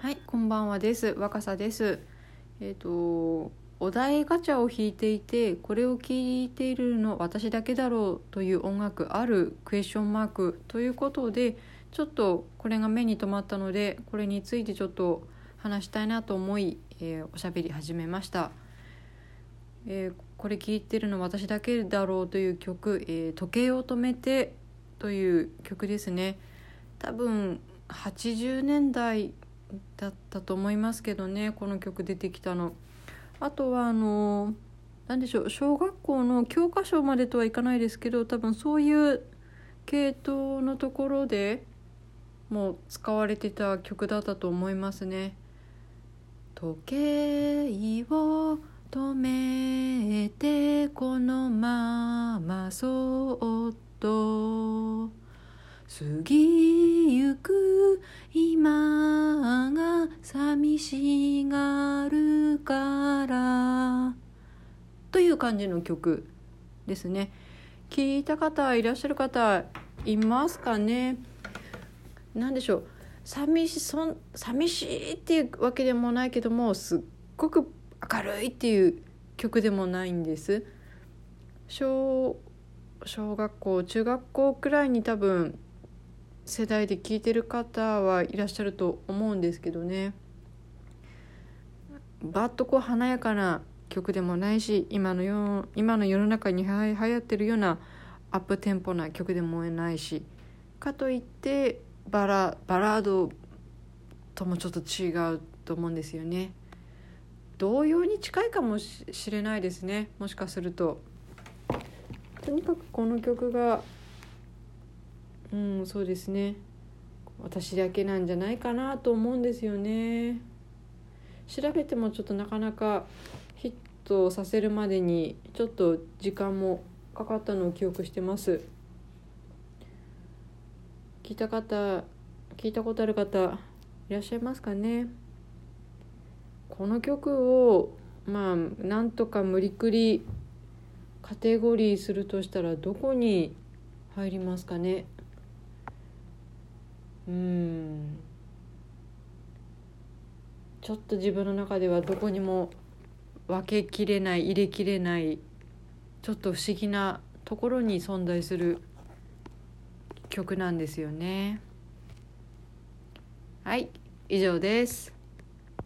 はい、こんばんはです。若さです。えっ、とお題ガチャを引いていてこれを聞いているの私だけだろうという音楽あるクエスチョンマークということでちょっとこれが目に留まったのでこれについてちょっと話したいなと思い、えーおしゃべり始めました。えーこれ聞いてるの私だけだろうという曲「えー時計を止めて」という曲ですね多分80年代だったと思いますけどねこの曲出てきたの。あとはあの何でしょう小学校の教科書までとはいかないですけど多分そういう系統のところでもう使われてた曲だったと思いますね。時計を止めてこのままそっと過ぎしがるからという感じの曲ですね。聞いた方いらっしゃる方いますかね？何でしょう。寂しそん寂しいっていうわけでもないけどもすっごく明るいっていう曲でもないんです。小小学校中学校くらいに多分世代で聴いてる方はいらっしゃると思うんですけどね。バッとこう華やかな曲でもないし今の世今の世の中には流行ってるようなアップテンポな曲でもないしかといってバラバラードともちょっと違うと思うんですよね。同様に近いかもしれないですね。もしかすると。とにかくこの曲がうんそうですね。私だけなんじゃないかなと思うんですよね。調べてもちょっとなかなかヒットさせるまでにちょっと時間もかかったのを記憶してます。聞いた方聞いたことある方いらっしゃいますかね？この曲をまあなんとか無理くりカテゴリーするとしたらどこに入りますかね？うん。ちょっと自分の中ではどこにも分けきれない入れきれないちょっと不思議なところに存在する曲なんですよね。はい以上です。